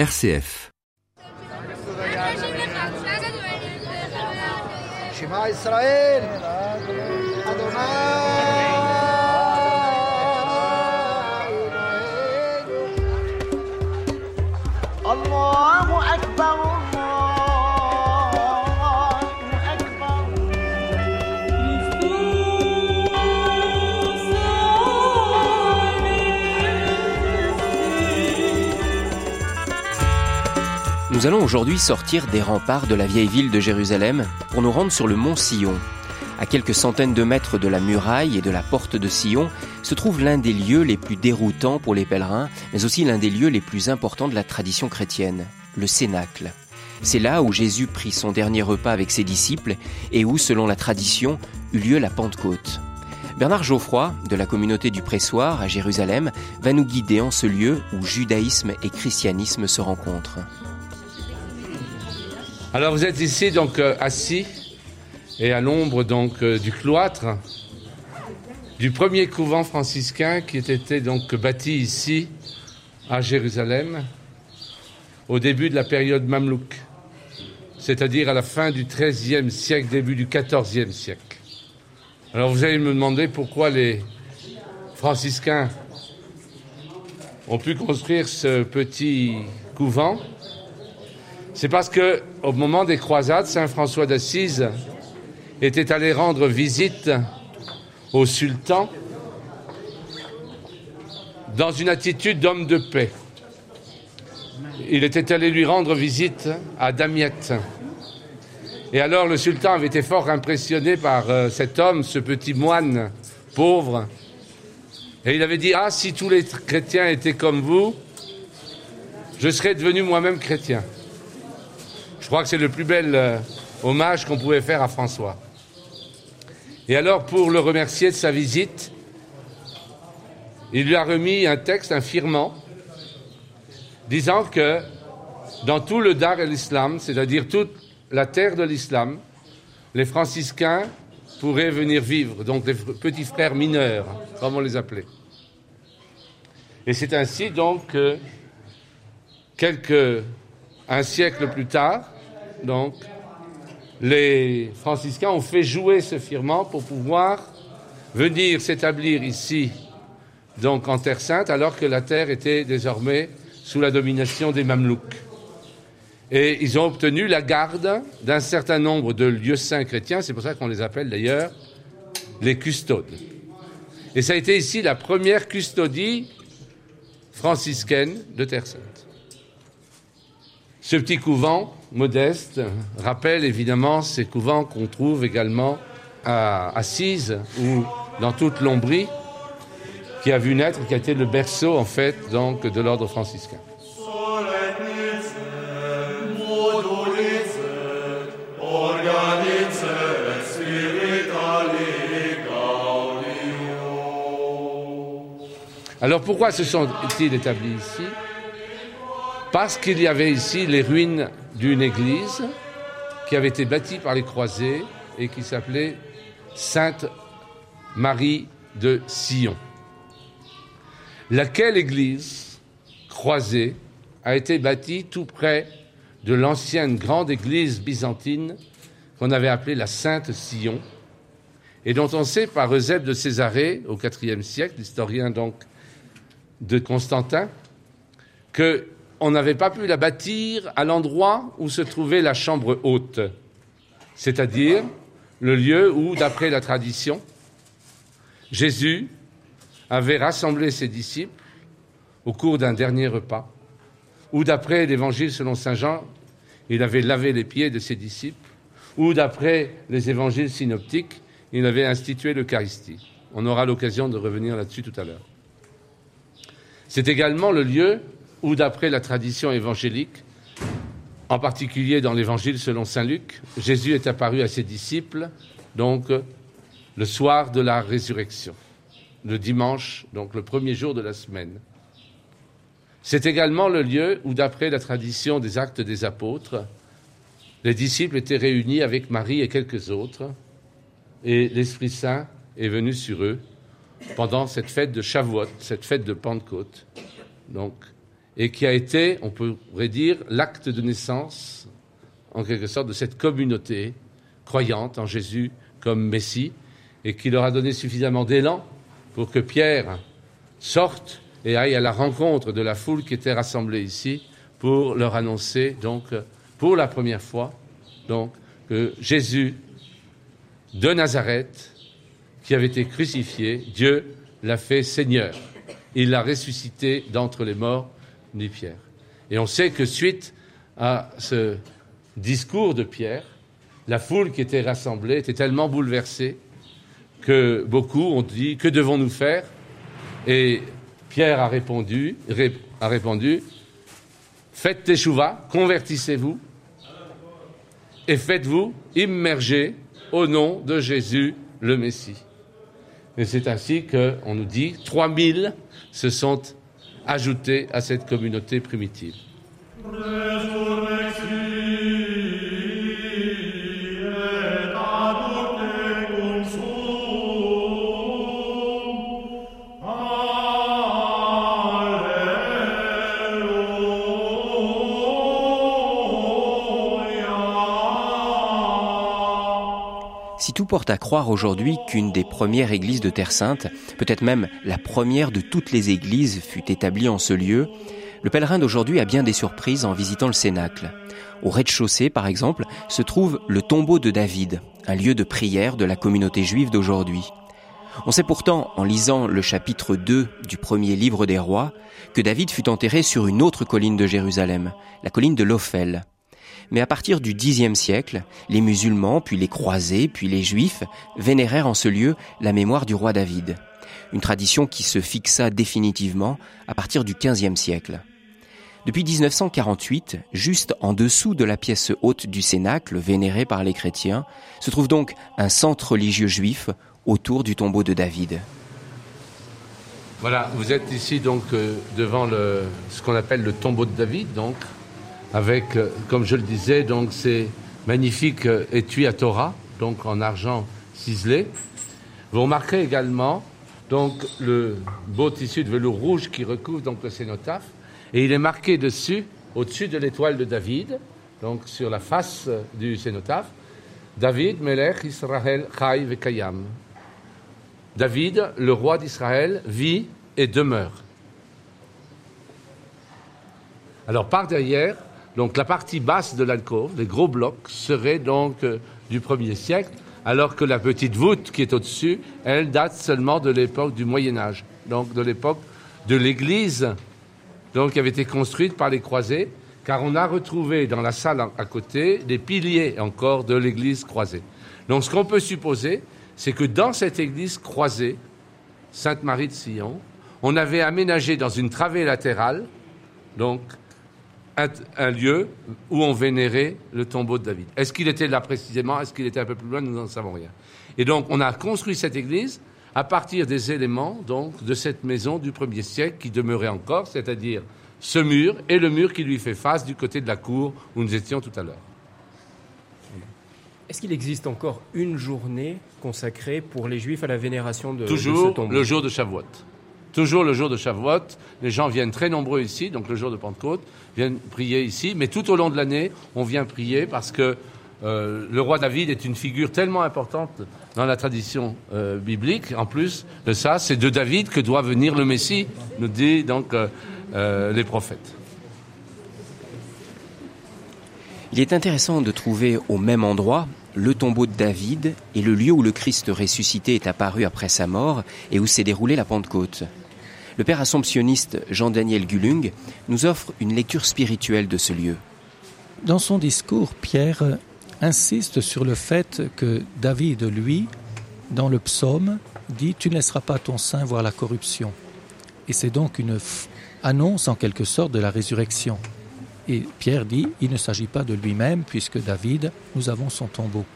RCF الله أكبر Nous allons aujourd'hui sortir des remparts de la vieille ville de Jérusalem pour nous rendre sur le mont Sion. À quelques centaines de mètres de la muraille et de la porte de Sion se trouve l'un des lieux les plus déroutants pour les pèlerins, mais aussi l'un des lieux les plus importants de la tradition chrétienne, le Cénacle. C'est là où Jésus prit son dernier repas avec ses disciples et où, selon la tradition, eut lieu la Pentecôte. Bernard Geoffroy, de la communauté du Pressoir à Jérusalem, va nous guider en ce lieu où judaïsme et christianisme se rencontrent. Alors vous êtes ici donc euh, assis et à l'ombre donc euh, du cloître du premier couvent franciscain qui était donc bâti ici à Jérusalem au début de la période mamelouk, c'est-à-dire à la fin du XIIIe siècle, début du XIVe siècle. Alors vous allez me demander pourquoi les franciscains ont pu construire ce petit couvent. C'est parce que, au moment des croisades, saint François d'Assise était allé rendre visite au sultan dans une attitude d'homme de paix. Il était allé lui rendre visite à Damiette. Et alors le sultan avait été fort impressionné par euh, cet homme, ce petit moine pauvre. Et il avait dit, ah, si tous les chrétiens étaient comme vous, je serais devenu moi-même chrétien. Je crois que c'est le plus bel euh, hommage qu'on pouvait faire à François. Et alors, pour le remercier de sa visite, il lui a remis un texte, un firmant, disant que dans tout le Dar el-Islam, c'est-à-dire toute la terre de l'islam, les franciscains pourraient venir vivre, donc les petits frères mineurs, comme on les appelait. Et c'est ainsi donc que, quelques, un siècle plus tard, donc, les franciscains ont fait jouer ce firmament pour pouvoir venir s'établir ici, donc en Terre Sainte, alors que la terre était désormais sous la domination des Mamelouks. Et ils ont obtenu la garde d'un certain nombre de lieux saints chrétiens, c'est pour ça qu'on les appelle d'ailleurs les custodes. Et ça a été ici la première custodie franciscaine de Terre Sainte. Ce petit couvent modeste rappelle évidemment ces couvents qu'on trouve également à Assise ou dans toute l'Ombrie, qui a vu naître, qui a été le berceau en fait donc de l'ordre franciscain. Alors pourquoi se sont-ils établis ici? Parce qu'il y avait ici les ruines d'une église qui avait été bâtie par les croisés et qui s'appelait Sainte Marie de Sion. Laquelle église croisée a été bâtie tout près de l'ancienne grande église byzantine qu'on avait appelée la Sainte Sion et dont on sait par Eusèbe de Césarée au IVe siècle, l'historien donc de Constantin, que on n'avait pas pu la bâtir à l'endroit où se trouvait la chambre haute, c'est-à-dire le lieu où, d'après la tradition, Jésus avait rassemblé ses disciples au cours d'un dernier repas, ou d'après l'évangile selon Saint Jean, il avait lavé les pieds de ses disciples, ou d'après les évangiles synoptiques, il avait institué l'Eucharistie. On aura l'occasion de revenir là-dessus tout à l'heure. C'est également le lieu où, d'après la tradition évangélique, en particulier dans l'évangile selon Saint Luc, Jésus est apparu à ses disciples, donc le soir de la résurrection, le dimanche, donc le premier jour de la semaine. C'est également le lieu où, d'après la tradition des actes des apôtres, les disciples étaient réunis avec Marie et quelques autres, et l'Esprit Saint est venu sur eux pendant cette fête de Shavuot, cette fête de Pentecôte. Donc, et qui a été, on pourrait dire, l'acte de naissance, en quelque sorte, de cette communauté croyante en Jésus comme Messie, et qui leur a donné suffisamment d'élan pour que Pierre sorte et aille à la rencontre de la foule qui était rassemblée ici pour leur annoncer, donc, pour la première fois, donc, que Jésus de Nazareth, qui avait été crucifié, Dieu l'a fait Seigneur. Il l'a ressuscité d'entre les morts, dit Pierre. Et on sait que suite à ce discours de Pierre, la foule qui était rassemblée était tellement bouleversée que beaucoup ont dit Que devons-nous faire? Et Pierre a répondu, a répondu Faites teshuva, convertissez-vous et faites-vous immerger au nom de Jésus le Messie. Et c'est ainsi qu'on nous dit 3000 se sont ajoutés à cette communauté primitive. Si tout porte à croire aujourd'hui qu'une des premières églises de Terre Sainte, peut-être même la première de toutes les églises, fut établie en ce lieu, le pèlerin d'aujourd'hui a bien des surprises en visitant le Cénacle. Au rez-de-chaussée, par exemple, se trouve le tombeau de David, un lieu de prière de la communauté juive d'aujourd'hui. On sait pourtant, en lisant le chapitre 2 du premier livre des rois, que David fut enterré sur une autre colline de Jérusalem, la colline de l'Ophel. Mais à partir du Xe siècle, les musulmans, puis les croisés, puis les juifs vénérèrent en ce lieu la mémoire du roi David. Une tradition qui se fixa définitivement à partir du XVe siècle. Depuis 1948, juste en dessous de la pièce haute du Cénacle, vénérée par les chrétiens, se trouve donc un centre religieux juif autour du tombeau de David. Voilà, vous êtes ici donc euh, devant ce qu'on appelle le tombeau de David, donc avec, euh, comme je le disais, donc ces magnifiques euh, étuis à Torah, donc en argent ciselé. Vous remarquerez également donc le beau tissu de velours rouge qui recouvre donc le cénotaphe, et il est marqué dessus, au-dessus de l'étoile de David, donc sur la face euh, du cénotaphe, David Melech Israël Chai Vekayam. David, le roi d'Israël, vit et demeure. Alors par derrière, donc la partie basse de l'alcôve, les gros blocs, serait donc euh, du 1er siècle, alors que la petite voûte qui est au-dessus, elle date seulement de l'époque du Moyen Âge, donc de l'époque de l'église donc, qui avait été construite par les croisés, car on a retrouvé dans la salle à côté des piliers encore de l'église croisée. Donc ce qu'on peut supposer, c'est que dans cette église croisée, Sainte-Marie de Sion, on avait aménagé dans une travée latérale, donc un, lieu où on vénérait le tombeau de David. Est-ce qu'il était là précisément? Est-ce qu'il était un peu plus loin? Nous n'en savons rien. Et donc, on a construit cette église à partir des éléments donc de cette maison du premier siècle qui demeurait encore, c'est-à-dire ce mur et le mur qui lui fait face du côté de la cour où nous étions tout à l'heure. Est-ce qu'il existe encore une journée consacrée pour les Juifs à la vénération de, Toujours ce tombeau? le jour de Shavuot. Toujours le jour de Shavuot, les gens viennent très nombreux ici, donc le jour de Pentecôte, viennent prier ici, mais tout au long de l'année, on vient prier parce que euh, le roi David est une figure tellement importante dans la tradition euh, biblique. En plus de ça, c'est de David que doit venir le Messie, nous dit donc euh, les prophètes. Il est intéressant de trouver au même endroit le tombeau de David et le lieu où le Christ ressuscité est apparu après sa mort et où s'est déroulée la Pentecôte. Le père assomptionniste Jean-Daniel Gullung nous offre une lecture spirituelle de ce lieu. Dans son discours, Pierre insiste sur le fait que David, lui, dans le psaume, dit Tu ne laisseras pas ton sein voir la corruption. Et c'est donc une annonce en quelque sorte de la résurrection. Et Pierre dit Il ne s'agit pas de lui-même, puisque David, nous avons son tombeau.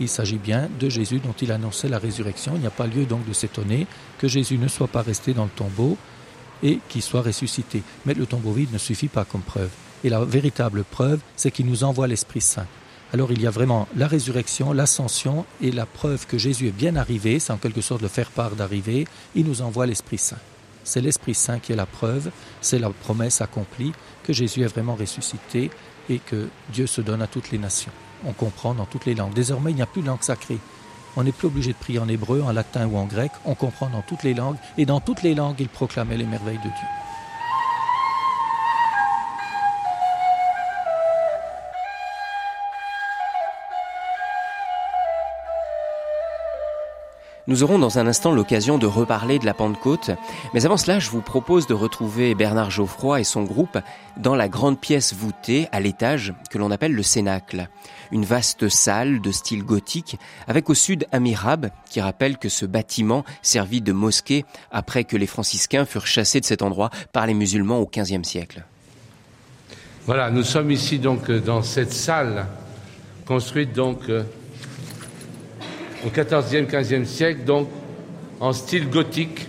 Il s'agit bien de Jésus dont il annonçait la résurrection. Il n'y a pas lieu donc de s'étonner que Jésus ne soit pas resté dans le tombeau et qu'il soit ressuscité. Mais le tombeau vide ne suffit pas comme preuve. Et la véritable preuve, c'est qu'il nous envoie l'Esprit Saint. Alors il y a vraiment la résurrection, l'ascension et la preuve que Jésus est bien arrivé, c'est en quelque sorte le faire part d'arriver, il nous envoie l'Esprit Saint. c'est l'Esprit Saint qui est la preuve, c'est la promesse accomplie que Jésus est vraiment ressuscité et que Dieu se donne à toutes les nations. On comprend dans toutes les langues. Désormais, il n'y a plus de langue sacrée. On n'est plus obligé de prier en hébreu, en latin ou en grec. On comprend dans toutes les langues. Et dans toutes les langues, il proclamait les merveilles de Dieu. Nous aurons dans un instant l'occasion de reparler de la Pentecôte, mais avant cela, je vous propose de retrouver Bernard Geoffroy et son groupe dans la grande pièce voûtée à l'étage que l'on appelle le Cénacle, une vaste salle de style gothique avec au sud un mirabe qui rappelle que ce bâtiment servit de mosquée après que les franciscains furent chassés de cet endroit par les musulmans au XVe siècle. Voilà, nous sommes ici donc dans cette salle construite donc euh, au XIVe, XVe siècle, donc en style gothique,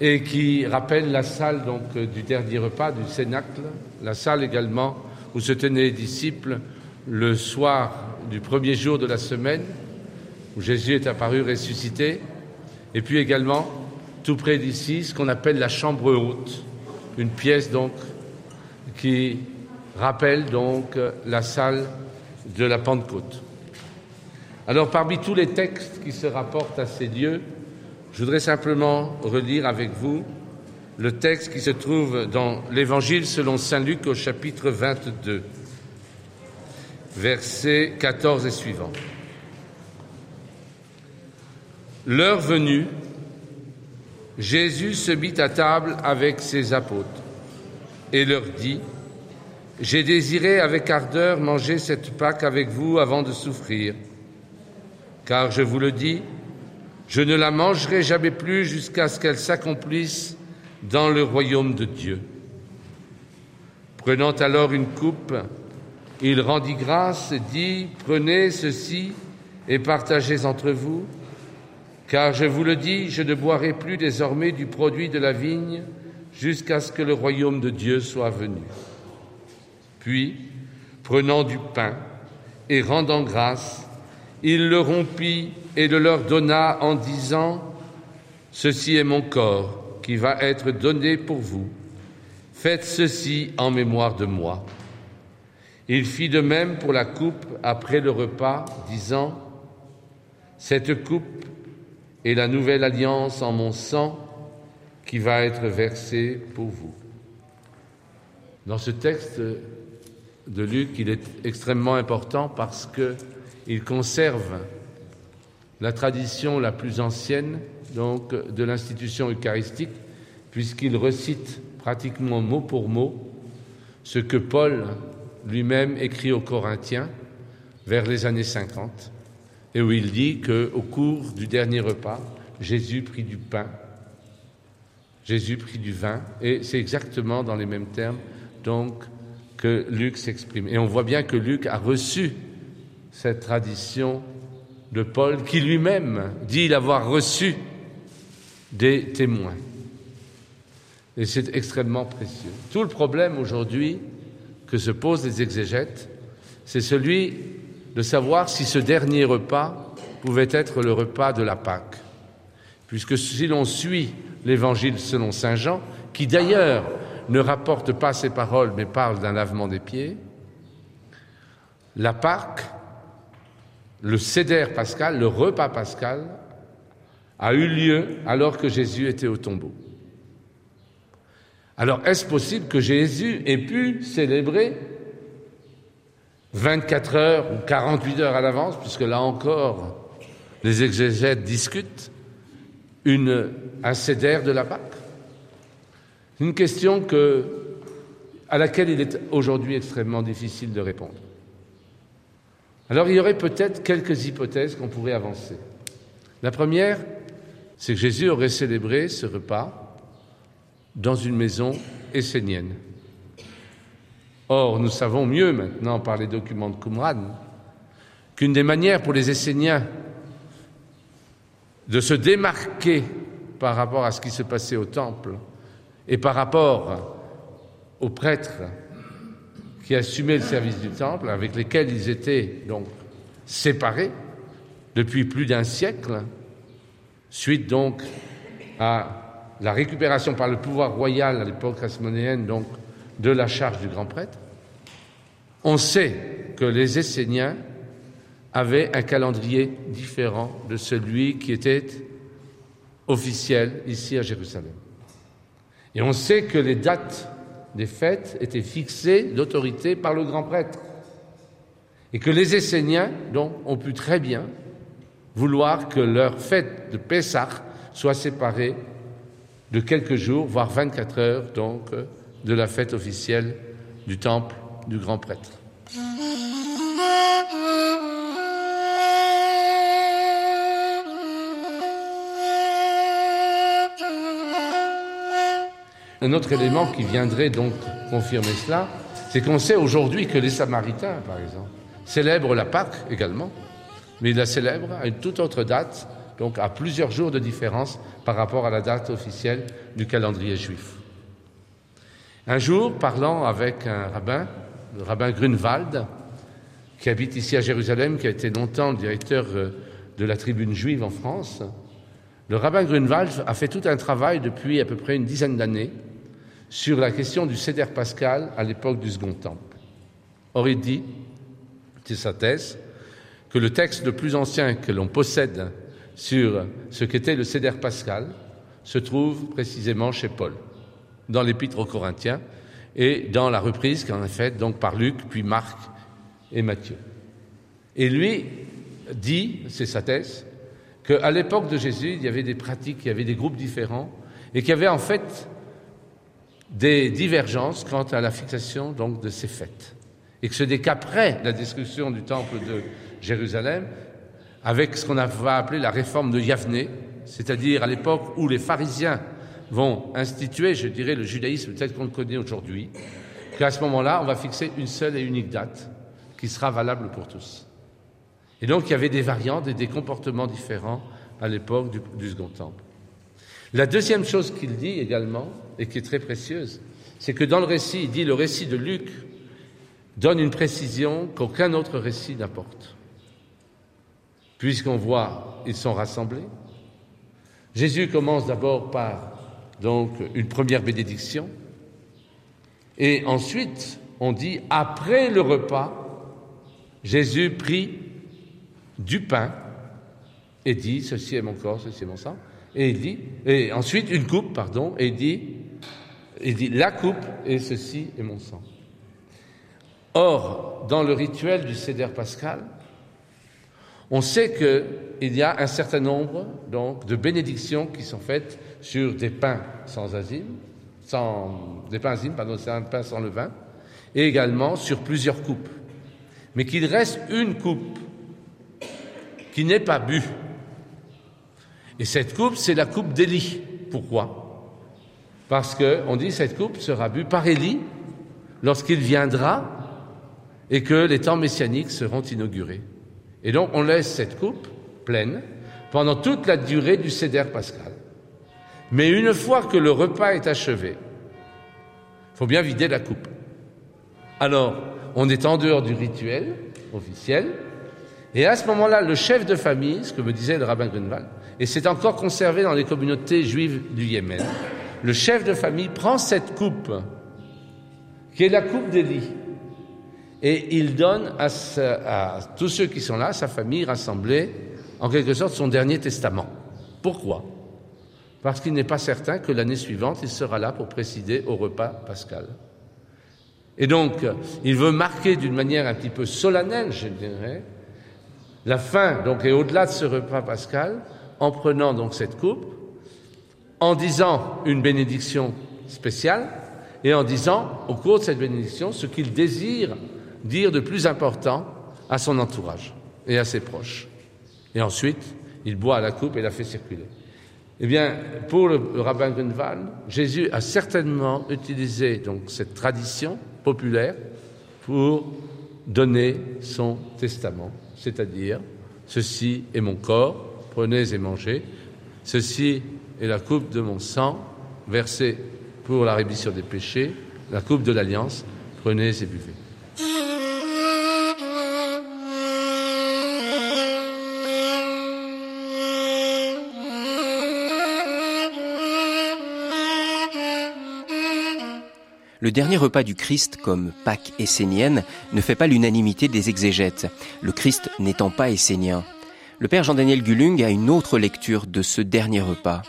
et qui rappelle la salle donc, du dernier repas du Cénacle, la salle également où se tenaient les disciples le soir du premier jour de la semaine, où Jésus est apparu ressuscité, et puis également tout près d'ici ce qu'on appelle la chambre haute, une pièce donc qui rappelle donc la salle de la Pentecôte. Alors parmi tous les textes qui se rapportent à ces lieux, je voudrais simplement relire avec vous le texte qui se trouve dans l'Évangile selon Saint Luc au chapitre 22, versets 14 et suivants. L'heure venue, Jésus se mit à table avec ses apôtres et leur dit, J'ai désiré avec ardeur manger cette Pâque avec vous avant de souffrir car je vous le dis, je ne la mangerai jamais plus jusqu'à ce qu'elle s'accomplisse dans le royaume de Dieu. Prenant alors une coupe, il rendit grâce dit, Prenez ceci et partagez entre vous, car je vous le dis, je ne boirai plus désormais du produit de la vigne jusqu'à ce que le royaume de Dieu soit venu. Puis, prenant du pain et rendant grâce, il le rompit et le leur donna en disant, Ceci est mon corps qui va être donné pour vous. Faites ceci en mémoire de moi. Il fit de même pour la coupe après le repas, disant, Cette coupe est la nouvelle alliance en mon sang qui va être versée pour vous. Dans ce texte de Luc, il est extrêmement important parce que il conserve la tradition la plus ancienne donc de l'institution eucharistique, puisqu'il recite pratiquement mot pour mot ce que Paul lui-même écrit aux Corinthiens vers les années 50, et où il dit qu'au cours du dernier repas, Jésus prit du pain, Jésus prit du vin, et c'est exactement dans les mêmes termes donc que Luc s'exprime. Et on voit bien que Luc a reçu cette tradition de Paul qui lui-même dit l'avoir reçu des témoins. Et c'est extrêmement précieux. Tout le problème aujourd'hui que se posent les exégètes, c'est celui de savoir si ce dernier repas pouvait être le repas de la Pâque. Puisque si l'on suit l'évangile selon Saint Jean, qui d'ailleurs ne rapporte pas ces paroles mais parle d'un lavement des pieds, la Pâque le céder pascal, le repas pascal, a eu lieu alors que Jésus était au tombeau. Alors est-ce possible que Jésus ait pu célébrer 24 heures ou 48 heures à l'avance, puisque là encore les exégètes discutent, une, un céder de la Pâque? Une question que, à laquelle il est aujourd'hui extrêmement difficile de répondre. Alors il y aurait peut-être quelques hypothèses qu'on pourrait avancer. La première, c'est que Jésus aurait célébré ce repas dans une maison essénienne. Or, nous savons mieux maintenant par les documents de Qumran qu'une des manières pour les Esséniens de se démarquer par rapport à ce qui se passait au temple et par rapport aux prêtres qui assumaient le service du temple, avec lesquels ils étaient donc séparés depuis plus d'un siècle, suite donc à la récupération par le pouvoir royal à l'époque hasmonéenne, donc de la charge du grand prêtre, on sait que les Esséniens avaient un calendrier différent de celui qui était officiel ici à Jérusalem. Et on sait que les dates des fêtes étaient fixées d'autorité par le grand prêtre. Et que les Esséniens, ont pu très bien vouloir que leur fête de Pessah soit séparée de quelques jours, voire 24 heures, donc, de la fête officielle du temple du grand prêtre. Un autre élément qui viendrait donc confirmer cela, c'est qu'on sait aujourd'hui que les Samaritains, par exemple, célèbrent la Pâque également, mais ils la célèbrent à une toute autre date, donc à plusieurs jours de différence par rapport à la date officielle du calendrier juif. Un jour, parlant avec un rabbin, le rabbin Grunwald, qui habite ici à Jérusalem, qui a été longtemps le directeur euh, de la tribune juive en France, le rabbin Grunwald a fait tout un travail depuis à peu près une dizaine d'années sur la question du Seder pascal à l'époque du Second Temple. Or, il dit, c'est sa thèse, que le texte le plus ancien que l'on possède sur ce qu'était le Seder pascal se trouve précisément chez Paul, dans l'Épître aux Corinthiens et dans la reprise qu'en a faite donc par Luc, puis Marc et Matthieu. Et lui dit, c'est sa thèse, qu'à l'époque de Jésus, il y avait des pratiques, il y avait des groupes différents, et qu'il y avait en fait des divergences quant à la fixation donc de ces fêtes. Et que ce n'est qu'après la destruction du temple de Jérusalem, avec ce qu'on va appeler la réforme de Yavne, c'est-à-dire à, l'époque où les pharisiens vont instituer, je dirais, le judaïsme tel qu'on le connaît aujourd'hui, qu'à ce moment-là, on va fixer une seule et unique date qui sera valable pour tous. Et donc il y avait des variantes et des comportements différents à l'époque du, Second Temple. La deuxième chose qu'il dit également, et qui est très précieuse, c'est que dans le récit, il dit le récit de Luc donne une précision qu'aucun autre récit n'apporte. Puisqu'on voit, ils sont rassemblés. Jésus commence d'abord par donc une première bénédiction, et ensuite on dit après le repas, Jésus prit du pain et dit ceci est mon corps, ceci est mon sang. Et il dit, et ensuite une coupe, pardon, et il dit, dit la coupe et ceci est mon sang. Or, dans le rituel du Seder pascal, on sait qu'il y a un certain nombre donc, de bénédictions qui sont faites sur des pains sans azime, sans, des pains azime, pardon, c'est un pain sans levain, et également sur plusieurs coupes. Mais qu'il reste une coupe qui n'est pas bu. Et cette coupe, c'est la coupe d'Élie. Pourquoi? Parce qu'on dit cette coupe sera bue par Élie lorsqu'il viendra et que les temps messianiques seront inaugurés. Et donc on laisse cette coupe pleine pendant toute la durée du Céder pascal. Mais une fois que le repas est achevé, il faut bien vider la coupe. Alors, on est en dehors du rituel officiel, et à ce moment-là, le chef de famille, ce que me disait le rabbin Grunwald, et c'est encore conservé dans les communautés juives du Yémen, le chef de famille prend cette coupe, qui est la coupe d'Élie, et il donne à, à, tous ceux qui sont là, sa famille rassemblée, en quelque sorte son dernier testament. Pourquoi? Parce qu'il n'est pas certain que l'année suivante, il sera là pour présider au repas pascal. Et donc, il veut marquer d'une manière un petit peu solennelle, je dirais, la fin, donc, est au-delà de ce repas pascal, en prenant donc cette coupe, en disant une bénédiction spéciale, et en disant, au cours de cette bénédiction, ce qu'il désire dire de plus important à son entourage et à ses proches. Et ensuite, il boit la coupe et la fait circuler. Eh bien, pour le, rabbin Grunwald, Jésus a certainement utilisé donc cette tradition populaire pour donner son testament c'est-à-dire Ceci est mon corps, prenez et mangez. Ceci est la coupe de mon sang versée pour la rémission des péchés, la coupe de l'alliance. Prenez et buvez. Le dernier repas du Christ, comme Pâques essénienne, ne fait pas l'unanimité des exégètes, le Christ n'étant pas essénien. Le père Jean-Daniel Gulung a une autre lecture de ce dernier repas.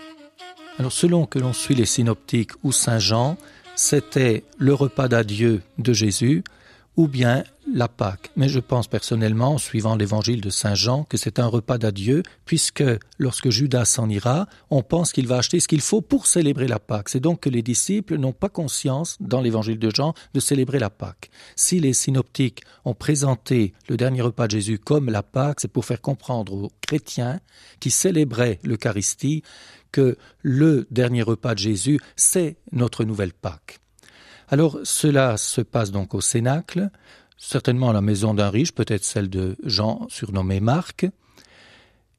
Alors selon que l'on suit les synoptiques ou Saint Jean, c'était le repas d'adieu de Jésus ou bien la Pâque. Mais je pense personnellement, en suivant l'évangile de Saint Jean, que c'est un repas d'adieu, puisque lorsque Judas s'en ira, on pense qu'il va acheter ce qu'il faut pour célébrer la Pâque. C'est donc que les disciples n'ont pas conscience, dans l'évangile de Jean, de célébrer la Pâque. Si les synoptiques ont présenté le dernier repas de Jésus comme la Pâque, c'est pour faire comprendre aux chrétiens qui célébraient l'Eucharistie que le dernier repas de Jésus, c'est notre nouvelle Pâque. Alors cela se passe donc au Cénacle, certainement à la maison d'un riche, peut-être celle de Jean, surnommé Marc,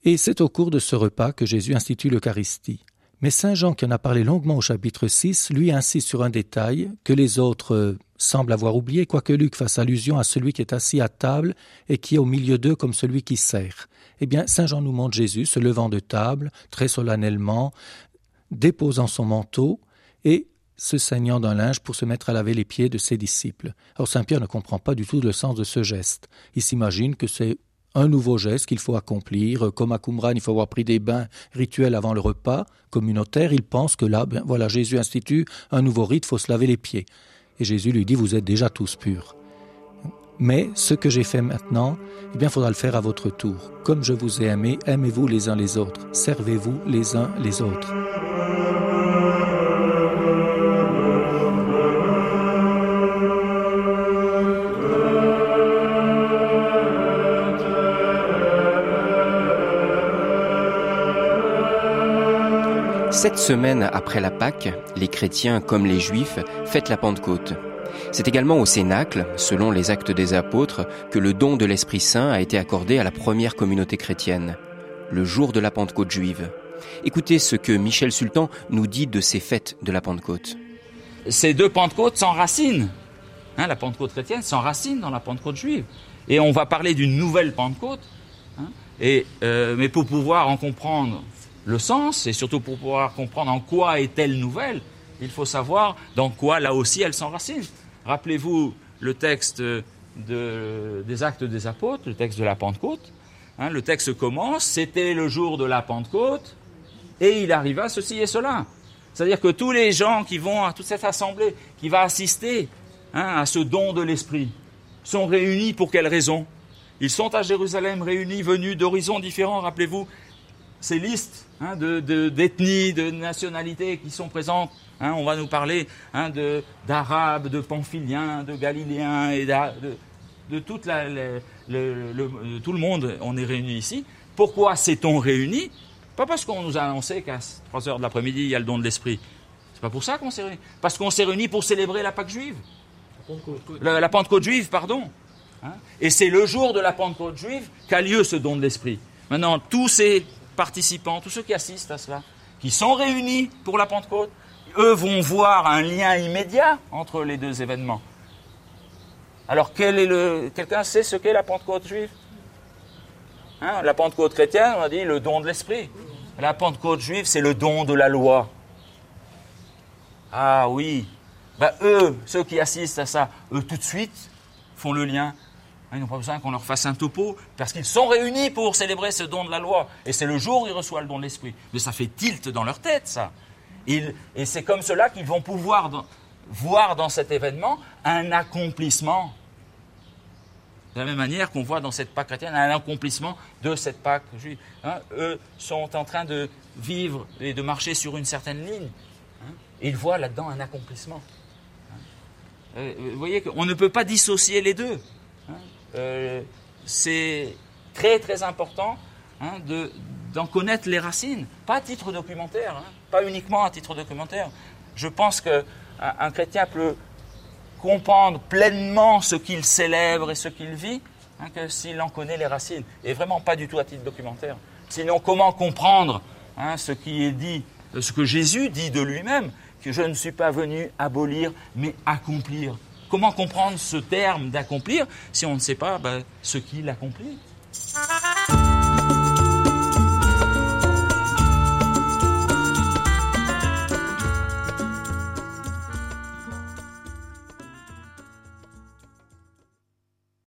et c'est au cours de ce repas que Jésus institue l'Eucharistie. Mais Saint Jean, qui en a parlé longuement au chapitre 6, lui insiste sur un détail que les autres euh, semblent avoir oublié, quoique Luc fasse allusion à celui qui est assis à table et qui est au milieu d'eux comme celui qui sert. Eh bien, Saint Jean nous montre Jésus se levant de table, très solennellement, déposant son manteau, et se saignant d'un linge pour se mettre à laver les pieds de ses disciples. Or Saint Pierre ne comprend pas du tout le sens de ce geste. Il s'imagine que c'est un nouveau geste qu'il faut accomplir. Comme à Qumran, il faut avoir pris des bains rituels avant le repas communautaire. Il pense que là, ben, voilà, Jésus institue un nouveau rite, il faut se laver les pieds. Et Jésus lui dit, vous êtes déjà tous purs. Mais ce que j'ai fait maintenant, eh bien, faudra le faire à votre tour. Comme je vous ai aimé, aimez-vous les uns les autres. Servez-vous les uns les autres. Sept semaines après la Pâque, les chrétiens comme les juifs fêtent la Pentecôte. C'est également au Cénacle, selon les actes des apôtres, que le don de l'Esprit Saint a été accordé à la première communauté chrétienne, le jour de la Pentecôte juive. Écoutez ce que Michel Sultan nous dit de ces fêtes de la Pentecôte. Ces deux Pentecôtes s'enracinent. Hein, la Pentecôte chrétienne s'enracine dans la Pentecôte juive. Et on va parler d'une nouvelle Pentecôte. Hein, euh, mais pour pouvoir en comprendre le sens, et surtout pour pouvoir comprendre en quoi est-elle nouvelle, il faut savoir dans quoi, là aussi, elle s'enracine. Rappelez-vous le texte de, des actes des apôtres, le texte de la Pentecôte. Hein, le texte commence, c'était le jour de la Pentecôte, et il arriva ceci et cela. C'est-à-dire que tous les gens qui vont à toute cette assemblée, qui va assister hein, à ce don de l'Esprit, sont réunis pour quelle raison? Ils sont à Jérusalem réunis, venus d'horizons différents, rappelez-vous, ces listes hein, d'ethnies, de, de, nationalités qui sont présentes. Hein, on va nous parler hein, d'Arabes, de, Pamphyliens, de Galiléens et de, de tout le monde. On est réunis ici. Pourquoi s'est-on réunis? Pas parce qu'on nous a annoncé qu'à 3 heures de l'après-midi, il y a le don de l'esprit. C'est pas pour ça qu'on s'est réunis. Parce qu'on s'est réunis pour célébrer la Pâque juive. La, la Pentecôte juive, pardon. Et c'est le jour de la Pentecôte juive qu'a lieu ce don de l'esprit. Maintenant, tous ces participants, tous ceux qui assistent à cela, qui sont réunis pour la Pentecôte, eux vont voir un lien immédiat entre les deux événements. Alors, quel est le... quelqu'un sait ce qu'est la Pentecôte juive? Hein La Pentecôte chrétienne, on a dit le don de l'esprit. La Pentecôte juive, c'est le don de la loi. Ah oui. Ben, eux, ceux qui assistent à ça, eux tout de suite font le lien ils n'ont pas besoin qu'on leur fasse un topo, parce qu'ils sont réunis pour célébrer ce don de la loi. Et c'est le jour où ils reçoivent le don de l'esprit. Mais ça fait tilt dans leur tête, ça. et c'est comme cela qu'ils vont pouvoir voir dans cet événement un accomplissement. De la même manière qu'on voit dans cette Pâque chrétienne un accomplissement de cette Pâque juive. Hein, eux sont en train de vivre et de marcher sur une certaine ligne. Hein, ils voient là-dedans un accomplissement. Euh, vous voyez qu'on ne peut pas dissocier les deux. Euh, c'est très très important hein, d'en connaître les racines, pas à titre documentaire, hein, pas uniquement à titre documentaire. Je pense qu'un un chrétien peut comprendre pleinement ce qu'il célèbre et ce qu'il vit hein, que s'il en connaît les racines, et vraiment pas du tout à titre documentaire. Sinon, comment comprendre ce qui est dit, ce que Jésus dit de lui-même, que je ne suis pas venu abolir, mais accomplir Comment comprendre ce terme d'accomplir si on ne sait pas ben, ce qu'il accomplit?